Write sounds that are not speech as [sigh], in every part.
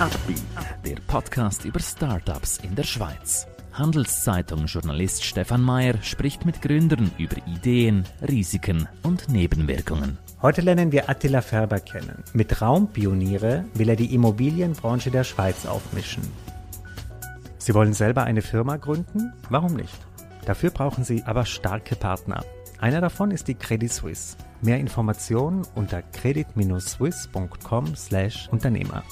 Upbeat, der Podcast über Startups in der Schweiz. Handelszeitung-Journalist Stefan Mayer spricht mit Gründern über Ideen, Risiken und Nebenwirkungen. Heute lernen wir Attila Färber kennen. Mit Raumpioniere will er die Immobilienbranche der Schweiz aufmischen. Sie wollen selber eine Firma gründen? Warum nicht? Dafür brauchen Sie aber starke Partner. Einer davon ist die Credit Suisse. Mehr Informationen unter credit-swiss.com/Unternehmer.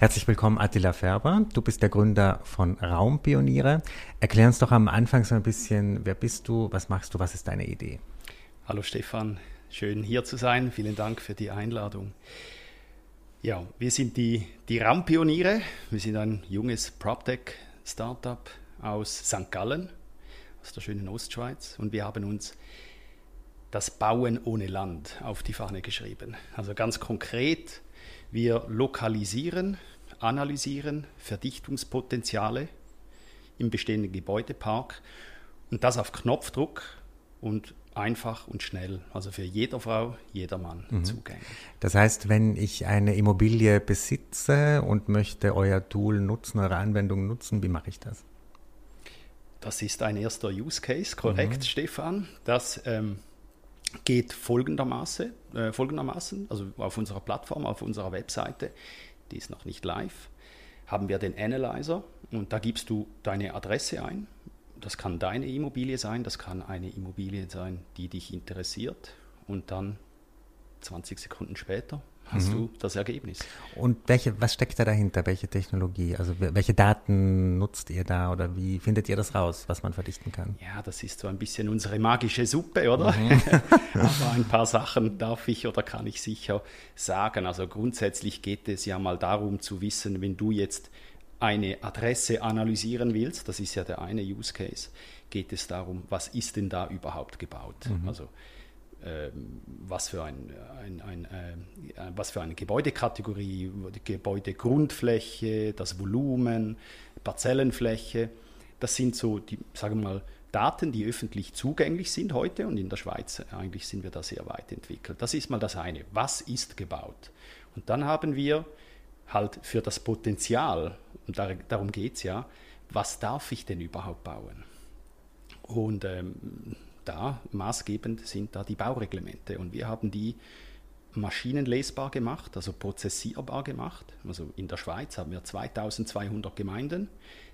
Herzlich willkommen, Attila Färber. Du bist der Gründer von Raumpioniere. Erklär uns doch am Anfang so ein bisschen, wer bist du, was machst du, was ist deine Idee? Hallo Stefan, schön hier zu sein. Vielen Dank für die Einladung. Ja, wir sind die, die Raumpioniere. Wir sind ein junges PropTech-Startup aus St. Gallen, aus der schönen Ostschweiz. Und wir haben uns das Bauen ohne Land auf die Fahne geschrieben. Also ganz konkret, wir lokalisieren, analysieren Verdichtungspotenziale im bestehenden Gebäudepark und das auf Knopfdruck und einfach und schnell, also für jede Frau, jeder Mann mhm. zugänglich. Das heißt, wenn ich eine Immobilie besitze und möchte euer Tool nutzen, eure Anwendung nutzen, wie mache ich das? Das ist ein erster Use Case, korrekt, mhm. Stefan. Das ähm, geht folgendermaßen, äh, folgendermaßen, also auf unserer Plattform, auf unserer Webseite, die ist noch nicht live, haben wir den Analyzer und da gibst du deine Adresse ein. Das kann deine Immobilie sein, das kann eine Immobilie sein, die dich interessiert und dann 20 Sekunden später hast mhm. du das Ergebnis. Und welche, was steckt da dahinter? Welche Technologie? Also welche Daten nutzt ihr da oder wie findet ihr das raus, was man verdichten kann? Ja, das ist so ein bisschen unsere magische Suppe, oder? Mhm. [laughs] Aber ein paar Sachen darf ich oder kann ich sicher sagen. Also grundsätzlich geht es ja mal darum zu wissen, wenn du jetzt eine Adresse analysieren willst, das ist ja der eine Use Case, geht es darum, was ist denn da überhaupt gebaut? Mhm. Also was für, ein, ein, ein äh, was für eine Gebäudekategorie, die Gebäudegrundfläche, das Volumen, Parzellenfläche. Das sind so die, sagen wir mal, Daten, die öffentlich zugänglich sind heute und in der Schweiz eigentlich sind wir da sehr weit entwickelt. Das ist mal das eine. Was ist gebaut? Und dann haben wir halt für das Potenzial, und darum geht es ja, was darf ich denn überhaupt bauen? Und ähm, da maßgebend sind da die Baureglemente und wir haben die maschinenlesbar gemacht, also prozessierbar gemacht. Also in der Schweiz haben wir 2200 Gemeinden,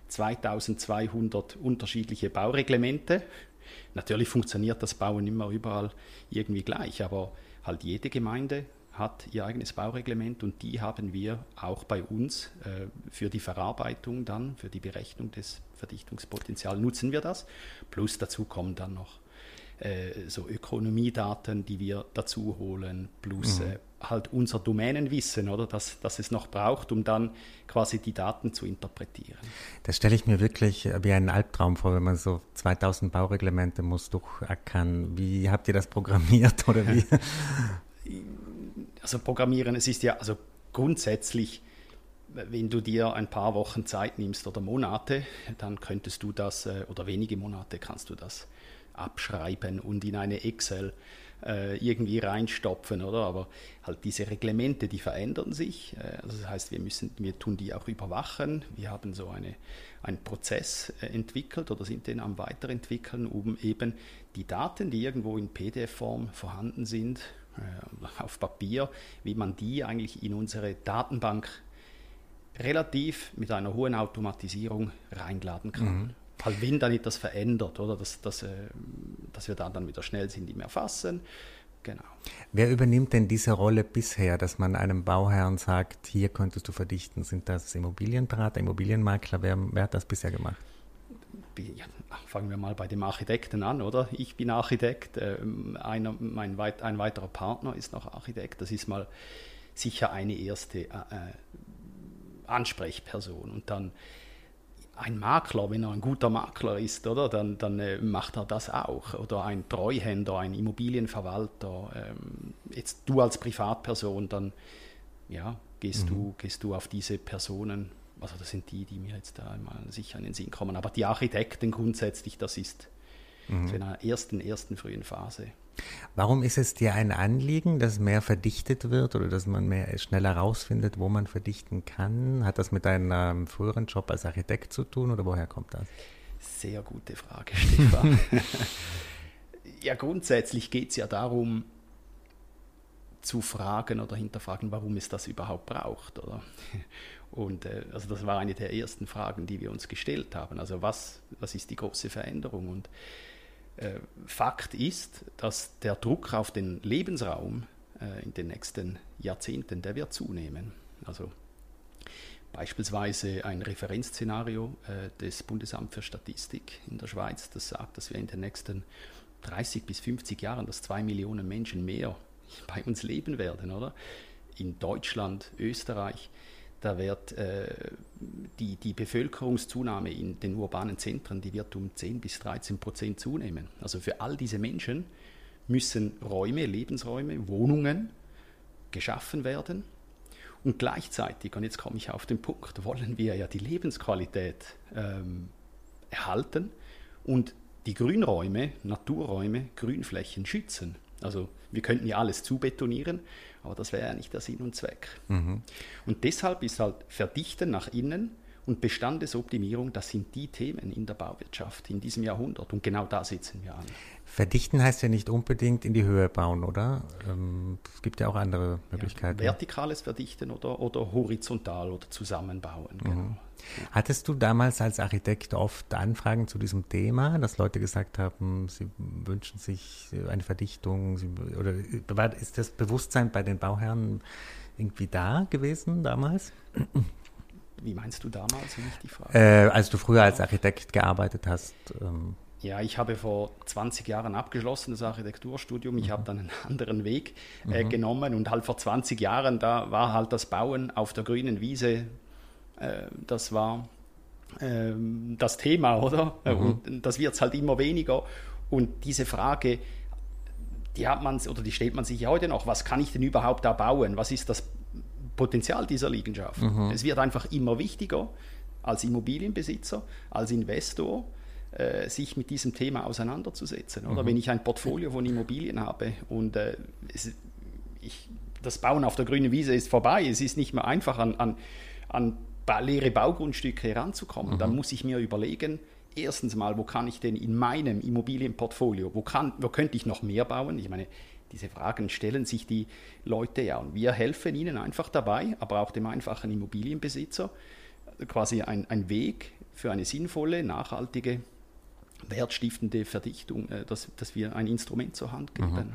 2200 unterschiedliche Baureglemente. Natürlich funktioniert das Bauen immer überall irgendwie gleich, aber halt jede Gemeinde hat ihr eigenes Baureglement und die haben wir auch bei uns äh, für die Verarbeitung dann, für die Berechnung des Verdichtungspotenzials nutzen wir das. Plus dazu kommen dann noch äh, so Ökonomiedaten, die wir dazu holen, plus mhm. äh, halt unser Domänenwissen, oder, dass, dass es noch braucht, um dann quasi die Daten zu interpretieren. Das stelle ich mir wirklich wie einen Albtraum vor, wenn man so 2000 Baureglemente muss durchackern. Wie habt ihr das programmiert oder wie? Also programmieren, es ist ja also grundsätzlich wenn du dir ein paar Wochen Zeit nimmst oder Monate, dann könntest du das, äh, oder wenige Monate kannst du das abschreiben und in eine Excel äh, irgendwie reinstopfen, oder? Aber halt diese Reglemente, die verändern sich. Äh, also das heißt, wir müssen, wir tun die auch überwachen. Wir haben so eine, einen Prozess äh, entwickelt oder sind den am weiterentwickeln, um eben die Daten, die irgendwo in PDF-Form vorhanden sind, äh, auf Papier, wie man die eigentlich in unsere Datenbank relativ mit einer hohen Automatisierung reinladen kann. Mhm halt wenn dann etwas verändert, oder? Dass, dass, äh, dass wir dann, dann wieder schnell sind im Erfassen. Genau. Wer übernimmt denn diese Rolle bisher, dass man einem Bauherrn sagt, hier könntest du verdichten? Sind das Immobilienberater, Immobilienmakler? Wer, wer hat das bisher gemacht? Ja, fangen wir mal bei dem Architekten an, oder? Ich bin Architekt, ähm, einer, mein ein weiterer Partner ist noch Architekt. Das ist mal sicher eine erste äh, äh Ansprechperson. Und dann ein Makler, wenn er ein guter Makler ist, oder, dann, dann äh, macht er das auch. Oder ein Treuhänder, ein Immobilienverwalter. Ähm, jetzt du als Privatperson, dann ja, gehst, mhm. du, gehst du auf diese Personen. Also das sind die, die mir jetzt da mal sicher in den Sinn kommen. Aber die Architekten grundsätzlich, das ist mhm. in einer ersten, ersten frühen Phase Warum ist es dir ein Anliegen, dass mehr verdichtet wird oder dass man mehr schneller herausfindet, wo man verdichten kann? Hat das mit deinem früheren Job als Architekt zu tun oder woher kommt das? Sehr gute Frage, [laughs] Stefan. ja, grundsätzlich geht es ja darum, zu fragen oder hinterfragen, warum es das überhaupt braucht. Oder? Und äh, also das war eine der ersten Fragen, die wir uns gestellt haben. Also was, was ist die große Veränderung? Und Fakt ist, dass der Druck auf den Lebensraum äh, in den nächsten Jahrzehnten, der wird zunehmen. Also beispielsweise ein Referenzszenario äh, des Bundesamt für Statistik in der Schweiz, das sagt, dass wir in den nächsten 30 bis 50 Jahren, dass zwei Millionen Menschen mehr [laughs] bei uns leben werden, oder? In Deutschland, Österreich, da wird äh, die, die Bevölkerungszunahme in den urbanen Zentren, die wird um 10 bis 13 Prozent zunehmen. Also für all diese Menschen müssen Räume, Lebensräume, Wohnungen geschaffen werden. Und gleichzeitig, und jetzt komme ich auf den Punkt, wollen wir ja die Lebensqualität ähm, erhalten und die Grünräume, Naturräume, Grünflächen schützen. Also wir könnten ja alles zubetonieren, aber das wäre ja nicht der Sinn und Zweck. Mhm. Und deshalb ist halt Verdichten nach innen und Bestandesoptimierung, das sind die Themen in der Bauwirtschaft in diesem Jahrhundert. Und genau da setzen wir an. Verdichten heißt ja nicht unbedingt in die Höhe bauen, oder? Ähm, es gibt ja auch andere Möglichkeiten. Ja, vertikales Verdichten oder, oder horizontal oder zusammenbauen. Genau. Mhm. Hattest du damals als Architekt oft Anfragen zu diesem Thema, dass Leute gesagt haben, sie wünschen sich eine Verdichtung? Sie, oder ist das Bewusstsein bei den Bauherren irgendwie da gewesen damals? Wie meinst du damals, wenn ich die Frage? Äh, als du früher als Architekt gearbeitet hast. Ähm. Ja, ich habe vor 20 Jahren abgeschlossen, das Architekturstudium. Ich mhm. habe dann einen [laughs] anderen Weg äh, mhm. genommen und halt vor 20 Jahren, da war halt das Bauen auf der grünen Wiese äh, das war ähm, das Thema, oder? Mhm. Und das wird es halt immer weniger. Und diese Frage, die hat man oder die stellt man sich ja heute noch. Was kann ich denn überhaupt da bauen? Was ist das Potenzial dieser Liegenschaft? Mhm. Es wird einfach immer wichtiger als Immobilienbesitzer, als Investor, äh, sich mit diesem Thema auseinanderzusetzen. Oder mhm. wenn ich ein Portfolio von Immobilien habe und äh, es, ich, das Bauen auf der grünen Wiese ist vorbei, es ist nicht mehr einfach an, an, an leere Baugrundstücke heranzukommen, mhm. dann muss ich mir überlegen, erstens mal, wo kann ich denn in meinem Immobilienportfolio, wo, kann, wo könnte ich noch mehr bauen? Ich meine, diese Fragen stellen sich die Leute ja und wir helfen ihnen einfach dabei, aber auch dem einfachen Immobilienbesitzer, quasi ein, ein Weg für eine sinnvolle, nachhaltige wertstiftende Verdichtung, äh, dass, dass wir ein Instrument zur Hand geben. Mhm.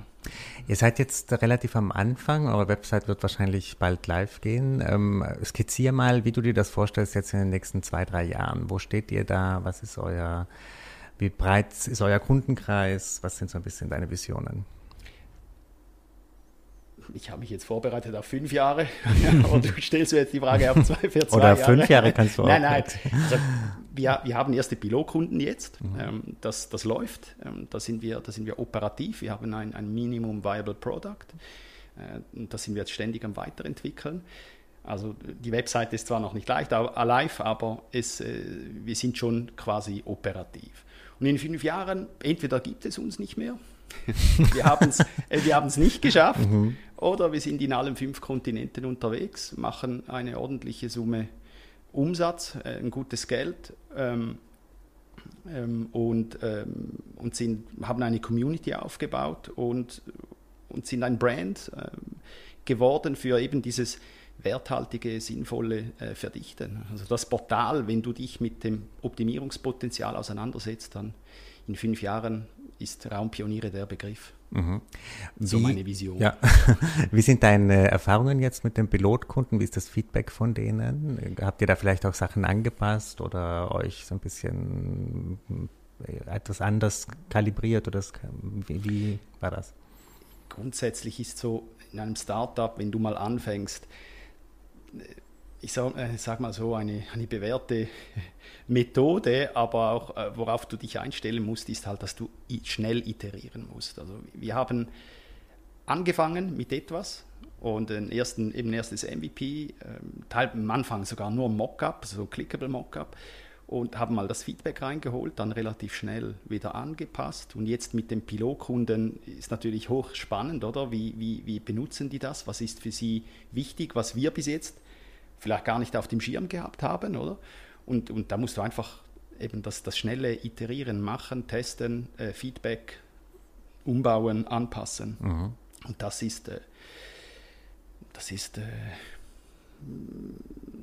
Ihr seid jetzt relativ am Anfang, eure Website wird wahrscheinlich bald live gehen. Ähm, skizzier mal, wie du dir das vorstellst jetzt in den nächsten zwei, drei Jahren. Wo steht ihr da? Was ist euer, wie breit ist euer Kundenkreis? Was sind so ein bisschen deine Visionen? Ich habe mich jetzt vorbereitet auf fünf Jahre [laughs] und du stellst mir jetzt die Frage auf zwei, für zwei Oder Jahre. fünf Jahre kannst du [laughs] auch. Nein, nein. Also, wir, wir haben erste Pilotkunden jetzt. Mhm. Ähm, das, das läuft. Ähm, da, sind wir, da sind wir operativ. Wir haben ein, ein Minimum Viable Product. Äh, das sind wir jetzt ständig am Weiterentwickeln. Also die Webseite ist zwar noch nicht leicht, live, aber es, äh, wir sind schon quasi operativ. Und in fünf Jahren, entweder gibt es uns nicht mehr, [laughs] wir haben es äh, wir nicht geschafft, mhm. oder wir sind in allen fünf Kontinenten unterwegs, machen eine ordentliche Summe Umsatz, äh, ein gutes Geld ähm, ähm, und, ähm, und sind, haben eine Community aufgebaut und, und sind ein Brand ähm, geworden für eben dieses werthaltige, sinnvolle äh, Verdichten. Also das Portal, wenn du dich mit dem Optimierungspotenzial auseinandersetzt, dann in fünf Jahren ist Raumpioniere der Begriff. Mhm. Wie, so meine Vision. Ja. [laughs] Wie sind deine Erfahrungen jetzt mit den Pilotkunden? Wie ist das Feedback von denen? Habt ihr da vielleicht auch Sachen angepasst oder euch so ein bisschen äh, etwas anders kalibriert oder das, wie, wie war das? Grundsätzlich ist so in einem Startup, wenn du mal anfängst, ich sage äh, sag mal so, eine, eine bewährte [laughs] Methode, aber auch äh, worauf du dich einstellen musst, ist halt, dass du schnell iterieren musst. Also wir haben angefangen mit etwas und ein ersten, eben erstes MVP, ähm, Teil, am Anfang sogar nur Mockup, so Clickable Mockup. und haben mal das Feedback reingeholt, dann relativ schnell wieder angepasst. Und jetzt mit dem Pilotkunden ist natürlich hochspannend, oder? Wie, wie, wie benutzen die das? Was ist für sie wichtig, was wir bis jetzt vielleicht gar nicht auf dem Schirm gehabt haben, oder? Und, und da musst du einfach eben das, das schnelle Iterieren machen, testen, äh, Feedback umbauen, anpassen. Mhm. Und das ist, äh, das ist äh,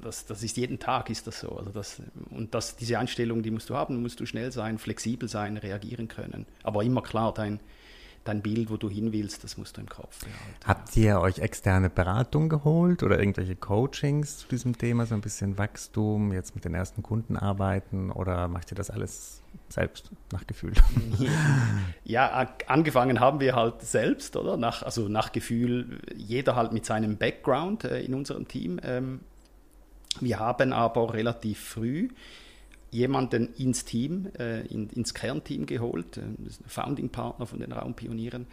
das, das ist jeden Tag ist das so. Also das, und das, diese Einstellung, die musst du haben, musst du schnell sein, flexibel sein, reagieren können. Aber immer klar, dein, dein Bild, wo du hin willst, das musst du im Kopf behalten. Habt ihr euch externe Beratung geholt oder irgendwelche Coachings zu diesem Thema, so ein bisschen Wachstum, jetzt mit den ersten Kunden arbeiten oder macht ihr das alles selbst nach Gefühl? [laughs] Ja, angefangen haben wir halt selbst, oder? Nach, also nach Gefühl, jeder halt mit seinem Background äh, in unserem Team. Ähm, wir haben aber relativ früh jemanden ins Team, äh, in, ins Kernteam geholt, äh, Founding-Partner von den Raumpionieren,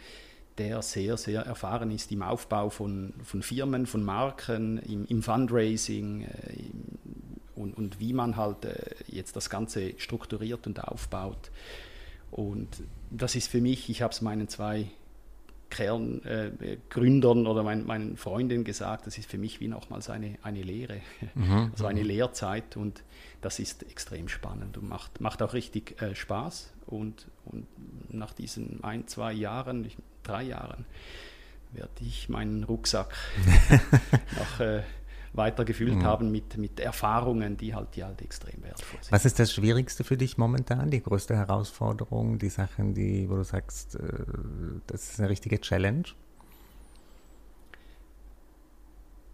der sehr, sehr erfahren ist im Aufbau von, von Firmen, von Marken, im, im Fundraising äh, im, und, und, wie man halt jetzt das Ganze strukturiert und aufbaut. Und das ist für mich, ich habe es meinen zwei Kerngründern äh, oder mein, meinen Freundinnen gesagt, das ist für mich wie nochmals eine, eine Lehre, [laughs] mhm. also eine. Lehrzeit und das ist extrem spannend und macht, macht auch richtig äh, Spaß. Und, und nach diesen ein, zwei Jahren, drei Jahren, werde ich meinen Rucksack [laughs] noch äh, weiter gefüllt mhm. haben mit, mit Erfahrungen, die halt, die halt extrem wertvoll sind. Was ist das Schwierigste für dich momentan, die größte Herausforderung, die Sachen, die, wo du sagst, äh, das ist eine richtige Challenge?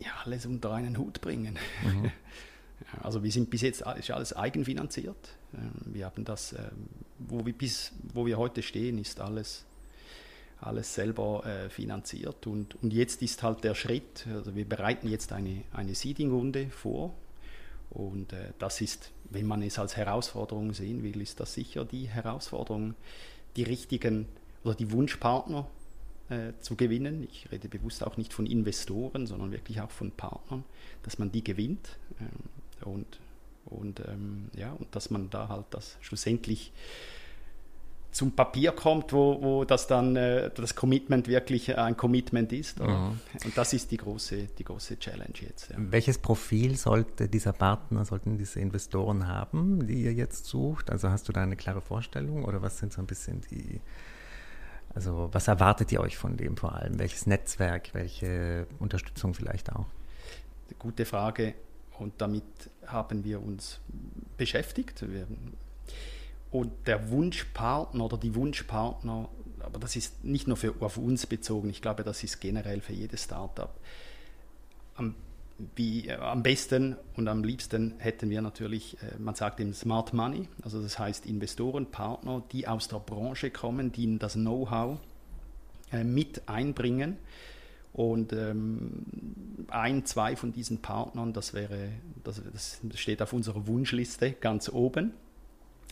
Ja, alles unter einen Hut bringen. Mhm. [laughs] Also wir sind bis jetzt ist alles eigenfinanziert. Ähm, wir haben das, ähm, wo wir bis wo wir heute stehen, ist alles alles selber äh, finanziert. Und, und jetzt ist halt der Schritt, also wir bereiten jetzt eine, eine Seeding-Runde vor. Und äh, das ist, wenn man es als Herausforderung sehen will, ist das sicher die Herausforderung, die richtigen oder die Wunschpartner äh, zu gewinnen. Ich rede bewusst auch nicht von Investoren, sondern wirklich auch von Partnern, dass man die gewinnt ähm, und, und, ähm, ja, und dass man da halt das schlussendlich zum Papier kommt, wo, wo das dann äh, das Commitment wirklich ein Commitment ist. Mhm. Und das ist die große, die große Challenge jetzt. Ja. Welches Profil sollte dieser Partner, sollten diese Investoren haben, die ihr jetzt sucht? Also hast du da eine klare Vorstellung oder was sind so ein bisschen die, also was erwartet ihr euch von dem vor allem? Welches Netzwerk, welche Unterstützung vielleicht auch? Gute Frage. Und damit haben wir uns beschäftigt. Wir und der Wunschpartner oder die Wunschpartner, aber das ist nicht nur für, auf uns bezogen, ich glaube, das ist generell für jedes Startup. Am, wie, äh, am besten und am liebsten hätten wir natürlich, äh, man sagt eben Smart Money, also das heißt Investoren, Partner, die aus der Branche kommen, die das Know-how äh, mit einbringen. Und ähm, ein, zwei von diesen Partnern, das wäre, das, das steht auf unserer Wunschliste ganz oben.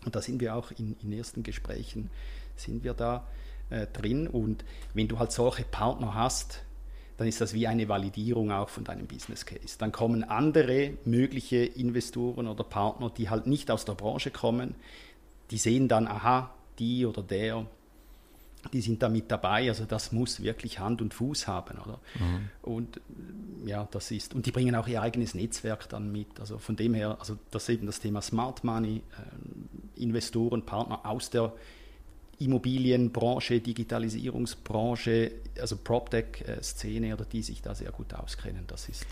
Und da sind wir auch in, in ersten Gesprächen, sind wir da äh, drin. Und wenn du halt solche Partner hast, dann ist das wie eine Validierung auch von deinem Business Case. Dann kommen andere mögliche Investoren oder Partner, die halt nicht aus der Branche kommen, die sehen dann, aha, die oder der die sind da mit dabei. Also das muss wirklich Hand und Fuß haben, oder? Mhm. Und ja, das ist und die bringen auch ihr eigenes Netzwerk dann mit. Also von dem her, also das ist eben das Thema Smart Money, äh, Investoren, Partner aus der Immobilienbranche, Digitalisierungsbranche, also PropTech-Szene oder die sich da sehr gut auskennen. Das ist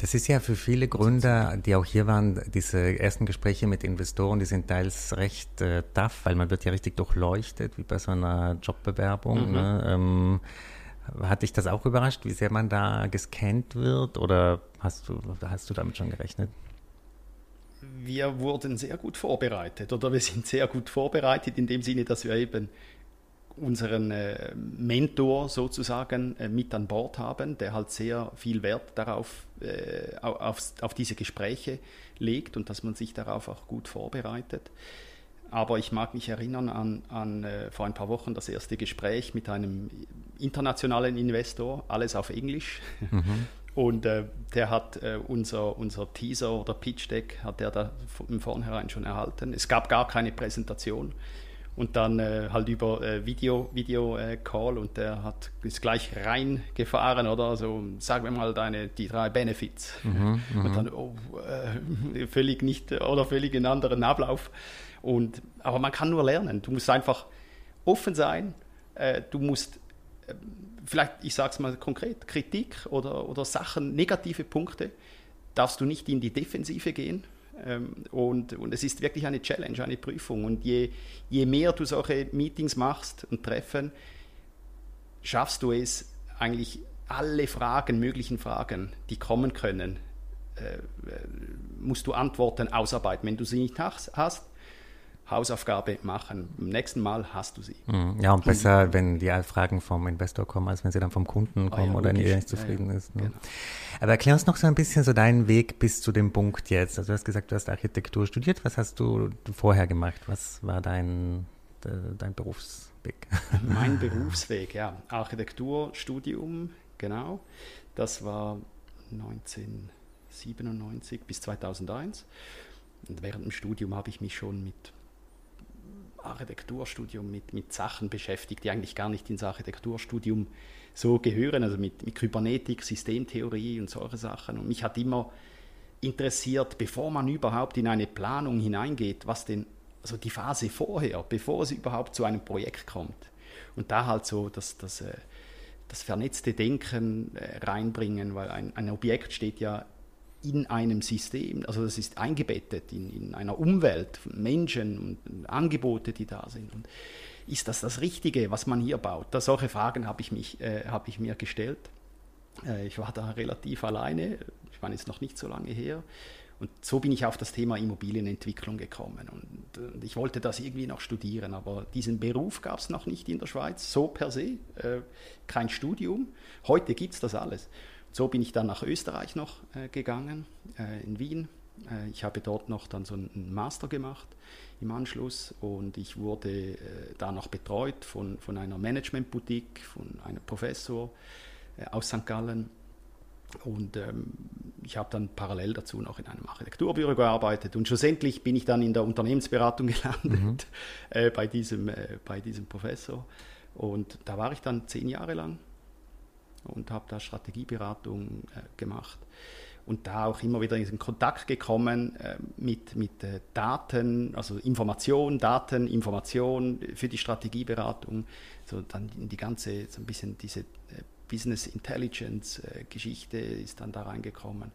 das ist ja für viele Gründer, die auch hier waren, diese ersten Gespräche mit Investoren, die sind teils recht äh, tough, weil man wird ja richtig durchleuchtet, wie bei so einer Jobbewerbung. Mhm. Ne? Ähm, hat dich das auch überrascht, wie sehr man da gescannt wird oder hast du, hast du damit schon gerechnet? Wir wurden sehr gut vorbereitet oder wir sind sehr gut vorbereitet in dem Sinne, dass wir eben unseren äh, Mentor sozusagen äh, mit an Bord haben, der halt sehr viel Wert darauf, äh, auf, auf diese Gespräche legt und dass man sich darauf auch gut vorbereitet. Aber ich mag mich erinnern an, an äh, vor ein paar Wochen das erste Gespräch mit einem internationalen Investor, alles auf Englisch. Mhm. Und äh, der hat äh, unser, unser Teaser oder Pitch Deck hat der da im Vornherein schon erhalten. Es gab gar keine Präsentation. Und dann äh, halt über äh, Video, Video äh, Call und der hat ist gleich reingefahren oder also sagen wir mal deine die drei Benefits mhm, mhm. und dann oh, äh, [laughs] völlig nicht oder völlig einen anderen Ablauf und aber man kann nur lernen du musst einfach offen sein äh, du musst vielleicht, ich sage es mal konkret, Kritik oder, oder Sachen, negative Punkte, darfst du nicht in die Defensive gehen. Ähm, und, und es ist wirklich eine Challenge, eine Prüfung. Und je, je mehr du solche Meetings machst und Treffen, schaffst du es eigentlich alle Fragen, möglichen Fragen, die kommen können, äh, äh musst du Antworten ausarbeiten. Wenn du sie nicht hast, Hausaufgabe machen. Beim nächsten Mal hast du sie. Mhm. Ja, und besser, wenn die Fragen vom Investor kommen, als wenn sie dann vom Kunden kommen oh ja, oder er nicht zufrieden ja, ja. ist. Ne? Genau. Aber erklär uns noch so ein bisschen so deinen Weg bis zu dem Punkt jetzt. Also du hast gesagt, du hast Architektur studiert. Was hast du vorher gemacht? Was war dein, dein Berufsweg? [laughs] Mein [laughs] Berufsweg, ja. Architekturstudium, genau. Das war 1997 bis 2001. Und während dem Studium habe ich mich schon mit Architekturstudium mit, mit Sachen beschäftigt, die eigentlich gar nicht ins Architekturstudium so gehören, also mit, mit Kybernetik, Systemtheorie und solche Sachen. Und mich hat immer interessiert, bevor man überhaupt in eine Planung hineingeht, was denn, also die Phase vorher, bevor es überhaupt zu einem Projekt kommt. Und da halt so das, das, äh, das vernetzte Denken äh, reinbringen, weil ein, ein Objekt steht ja in einem System, also das ist eingebettet in, in einer Umwelt, Menschen und Angebote, die da sind. Und ist das das Richtige, was man hier baut? Da, solche Fragen habe ich, mich, äh, hab ich mir gestellt. Äh, ich war da relativ alleine, ich meine, jetzt noch nicht so lange her. Und so bin ich auf das Thema Immobilienentwicklung gekommen. Und, und ich wollte das irgendwie noch studieren, aber diesen Beruf gab es noch nicht in der Schweiz, so per se, äh, kein Studium. Heute gibt es das alles. So bin ich dann nach Österreich noch äh, gegangen, äh, in Wien. Äh, ich habe dort noch dann so einen Master gemacht im Anschluss und ich wurde äh, da noch betreut von, von einer Management-Boutique, von einem Professor äh, aus St. Gallen. Und ähm, ich habe dann parallel dazu noch in einem Architekturbüro gearbeitet und schlussendlich bin ich dann in der Unternehmensberatung [laughs] gelandet mhm. äh, bei, diesem, bei diesem Professor. Und da war ich dann zehn Jahre lang und habe da Strategieberatung äh, gemacht und da auch immer wieder in Kontakt gekommen äh, mit, mit äh, Daten, also Information, Daten, Information für die Strategieberatung, so dann die ganze, so ein bisschen diese äh, Business Intelligence äh, Geschichte ist dann da reingekommen.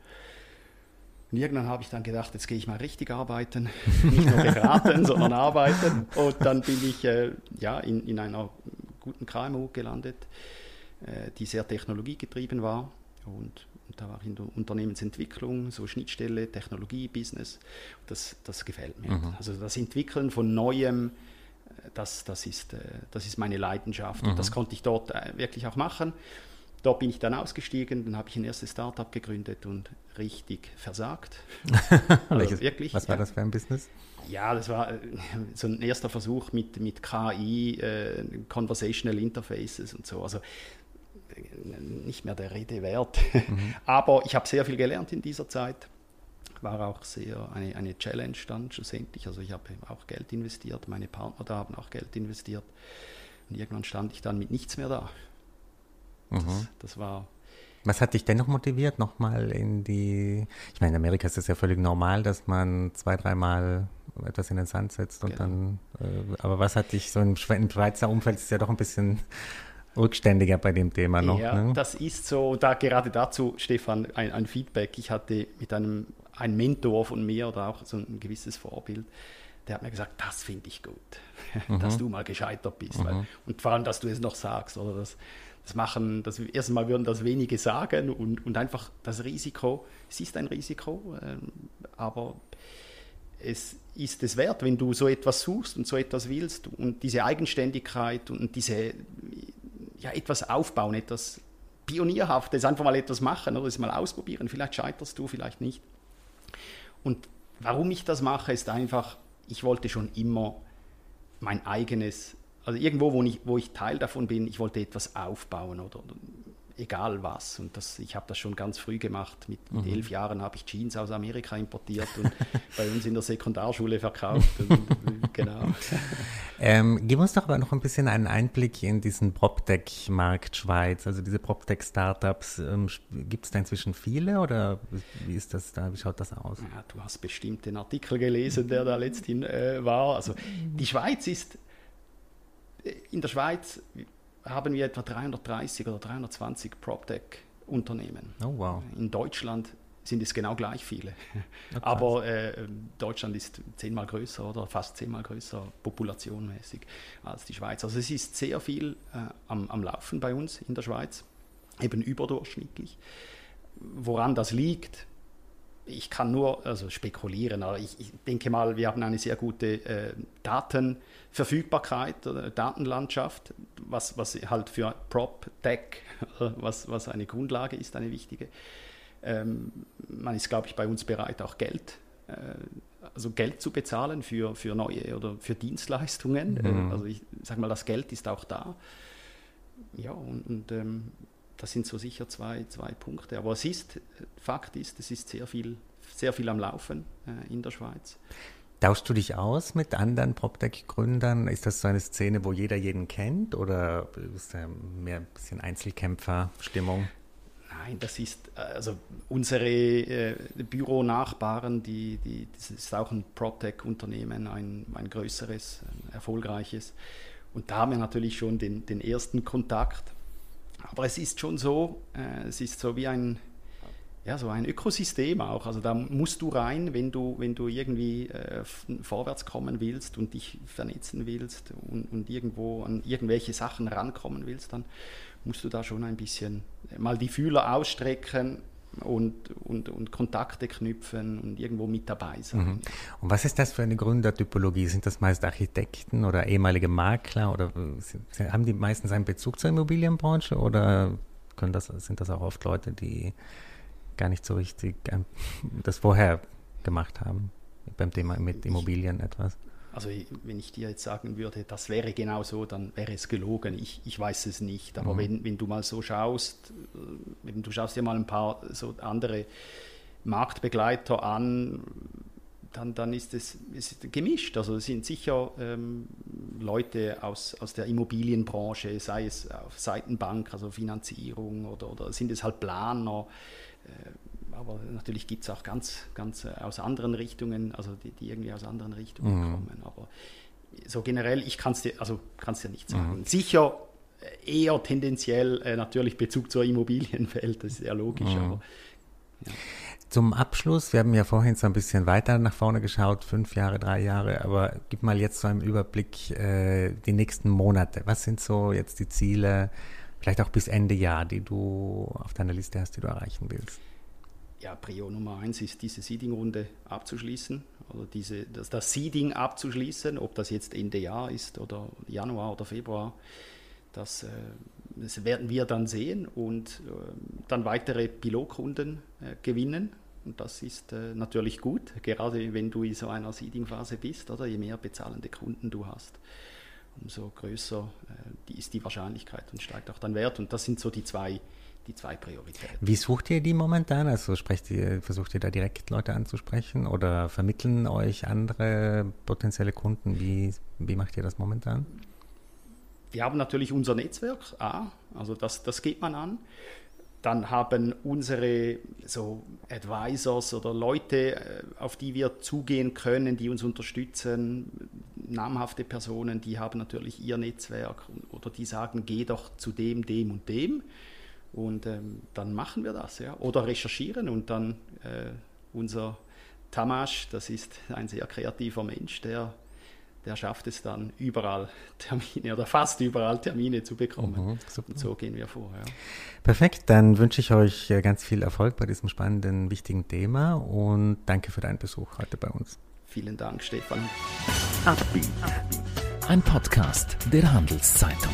Und irgendwann habe ich dann gedacht, jetzt gehe ich mal richtig arbeiten, [laughs] nicht nur beraten, [laughs] sondern arbeiten. Und dann bin ich äh, ja, in, in einer guten KMU gelandet die sehr technologiegetrieben war. Und, und, da war ich in der Unternehmensentwicklung, so Schnittstelle, Technologie, Business. Das, das gefällt mir. Mhm. Also das Entwickeln von Neuem, äh, das, das, ist, äh, das ist meine Leidenschaft. Mhm. Und das konnte ich dort wirklich auch machen. Dort bin ich dann ausgestiegen, dann habe ich ein erstes Startup gegründet und richtig versagt. [laughs] also wirklich. Was war ja. das für ein Business? Ja, das war so ein erster Versuch mit, mit KI, äh, Conversational Interfaces und so. Also nicht mehr der Rede wert. Mhm. [laughs] Aber ich habe sehr viel gelernt in dieser Zeit. War auch sehr eine, eine Challenge dann schlussendlich. Also ich habe auch Geld investiert, meine Partner da haben auch Geld investiert. Und irgendwann stand ich dann mit nichts mehr da. Das, mhm. das war was hat dich dennoch motiviert, nochmal in die, ich meine, in Amerika ist es ja völlig normal, dass man zwei, dreimal etwas in den Sand setzt und genau. dann, äh, aber was hat dich so im Schweizer Umfeld ist ja doch ein bisschen rückständiger bei dem Thema noch. Ja, ne? das ist so. Da gerade dazu, Stefan, ein, ein Feedback. Ich hatte mit einem ein Mentor von mir oder auch so ein gewisses Vorbild, der hat mir gesagt, das finde ich gut, [laughs] mhm. dass du mal gescheitert bist. Mhm. Weil, und vor allem, dass du es noch sagst. Oder das, das machen, das erstmal würden das wenige sagen und, und einfach das Risiko, es ist ein Risiko, ähm, aber es ist es wert, wenn du so etwas suchst und so etwas willst und diese Eigenständigkeit und diese ja, etwas aufbauen, etwas Pionierhaftes, einfach mal etwas machen oder es mal ausprobieren. Vielleicht scheiterst du, vielleicht nicht. Und warum ich das mache, ist einfach, ich wollte schon immer mein eigenes, also irgendwo, wo ich, wo ich Teil davon bin, ich wollte etwas aufbauen oder egal was. Und das, ich habe das schon ganz früh gemacht. Mit, mit mhm. elf Jahren habe ich Jeans aus Amerika importiert und [laughs] bei uns in der Sekundarschule verkauft. Und, genau. [laughs] Ähm, gib uns doch aber noch ein bisschen einen Einblick in diesen PropTech-Markt Schweiz. Also diese PropTech-Startups, ähm, gibt es da inzwischen viele oder wie ist das da? Wie schaut das aus? Ja, du hast bestimmt den Artikel gelesen, der da letzthin äh, war. Also die Schweiz ist äh, in der Schweiz haben wir etwa 330 oder 320 PropTech-Unternehmen. Oh, wow. In Deutschland sind es genau gleich viele. [laughs] Okay. Aber äh, Deutschland ist zehnmal größer oder fast zehnmal größer populationmäßig als die Schweiz. Also es ist sehr viel äh, am, am Laufen bei uns in der Schweiz, eben überdurchschnittlich. Woran das liegt, ich kann nur also spekulieren, aber ich, ich, denke mal, wir haben eine sehr gute äh, Datenverfügbarkeit oder Datenlandschaft, was, was halt für PropTech, [laughs] was, was eine Grundlage ist, eine wichtige. Ähm, man ist, glaube ich, bei uns bereit, auch Geld, äh, also Geld zu bezahlen für, für neue oder für Dienstleistungen. Mhm. Also ich sage mal, das Geld ist auch da. Ja, und, und ähm, das sind so sicher zwei, zwei Punkte. Aber es ist, Fakt ist, es ist sehr viel, sehr viel am Laufen äh, in der Schweiz. Tauschst du dich aus mit anderen PropTech-Gründern? Ist das so eine Szene, wo jeder jeden kennt oder ist da mehr ein bisschen Einzelkämpfer-Stimmung? Nein, das ist also unsere äh, Büronachbarn, die, die, das ist auch ein PropTech-Unternehmen, ein, ein größeres, ein erfolgreiches. Und da haben wir natürlich schon den, den ersten Kontakt. Aber es ist schon so, äh, es ist so wie ein, ja, so ein Ökosystem auch. Also da musst du rein, wenn du, wenn du irgendwie äh, vorwärts kommen willst und dich vernetzen willst und, und irgendwo an irgendwelche Sachen rankommen willst, dann musst du da schon ein bisschen mal die Fühler ausstrecken und, und, und Kontakte knüpfen und irgendwo mit dabei sein. Mhm. Und was ist das für eine Gründertypologie? Sind das meist Architekten oder ehemalige Makler oder haben die meistens einen Bezug zur Immobilienbranche oder können das, sind das auch oft Leute, die gar nicht so richtig das vorher gemacht haben beim Thema mit Immobilien etwas? Also wenn ich dir jetzt sagen würde, das wäre genau so, dann wäre es gelogen. Ich, ich weiß es nicht. Aber mhm. wenn, wenn du mal so schaust, äh, wenn du schaust dir mal ein paar so andere Marktbegleiter an, dann, dann ist es ist gemischt. Also es sind sicher ähm, Leute aus, aus der Immobilienbranche, sei es auf Seitenbank, also Finanzierung oder, oder sind es halt Planer. Äh, aber natürlich gibt es auch ganz, ganz äh, aus anderen Richtungen, also die, die irgendwie aus anderen Richtungen mhm. kommen. Aber so generell, ich kann es dir, also kann's dir nicht sagen. Mhm. Sicher äh, eher tendenziell äh, natürlich Bezug zur Immobilienwelt, das ist ja logisch, mhm. aber ja. Zum Abschluss, wir haben ja vorhin so ein bisschen weiter nach vorne geschaut, fünf Jahre, drei Jahre, aber gib mal jetzt so einen Überblick äh, die nächsten Monate. Was sind so jetzt die Ziele, vielleicht auch bis Ende Jahr, die du auf deiner Liste hast, die du erreichen willst? Ja, Prio Nummer eins ist, diese Seeding-Runde abzuschließen oder diese, das, das Seeding abzuschließen, ob das jetzt Ende Jahr ist oder Januar oder Februar. Das, äh, das werden wir dann sehen und äh, dann weitere Pilotrunden äh, gewinnen. Und das ist natürlich gut, gerade wenn du in so einer Seeding-Phase bist, oder je mehr bezahlende Kunden du hast, umso größer ist die Wahrscheinlichkeit und steigt auch dein Wert. Und das sind so die zwei die zwei Prioritäten. Wie sucht ihr die momentan? Also ihr, versucht ihr da direkt Leute anzusprechen oder vermitteln euch andere potenzielle Kunden? Wie, wie macht ihr das momentan? Wir haben natürlich unser Netzwerk, A, also das, das geht man an. Dann haben unsere so Advisors oder Leute, äh, auf die wir zugehen können, die uns unterstützen, namhafte Personen, die haben natürlich ihr Netzwerk oder die sagen, geh doch zu dem, dem und dem. Und ähm, dann machen wir das, ja. Oder recherchieren und dann äh, unser Tamasch, das ist ein sehr kreativer Mensch, der, der schafft es dann überall [laughs] Termine oder fast überall Termine zu bekommen. Mhm, und so gehen wir vor. Ja. Perfekt, dann wünsche ich euch äh, ganz viel Erfolg bei diesem spannenden, wichtigen Thema und danke für deinen Besuch heute bei uns. Vielen Dank, Stefan. Ein Podcast der Handelszeitung.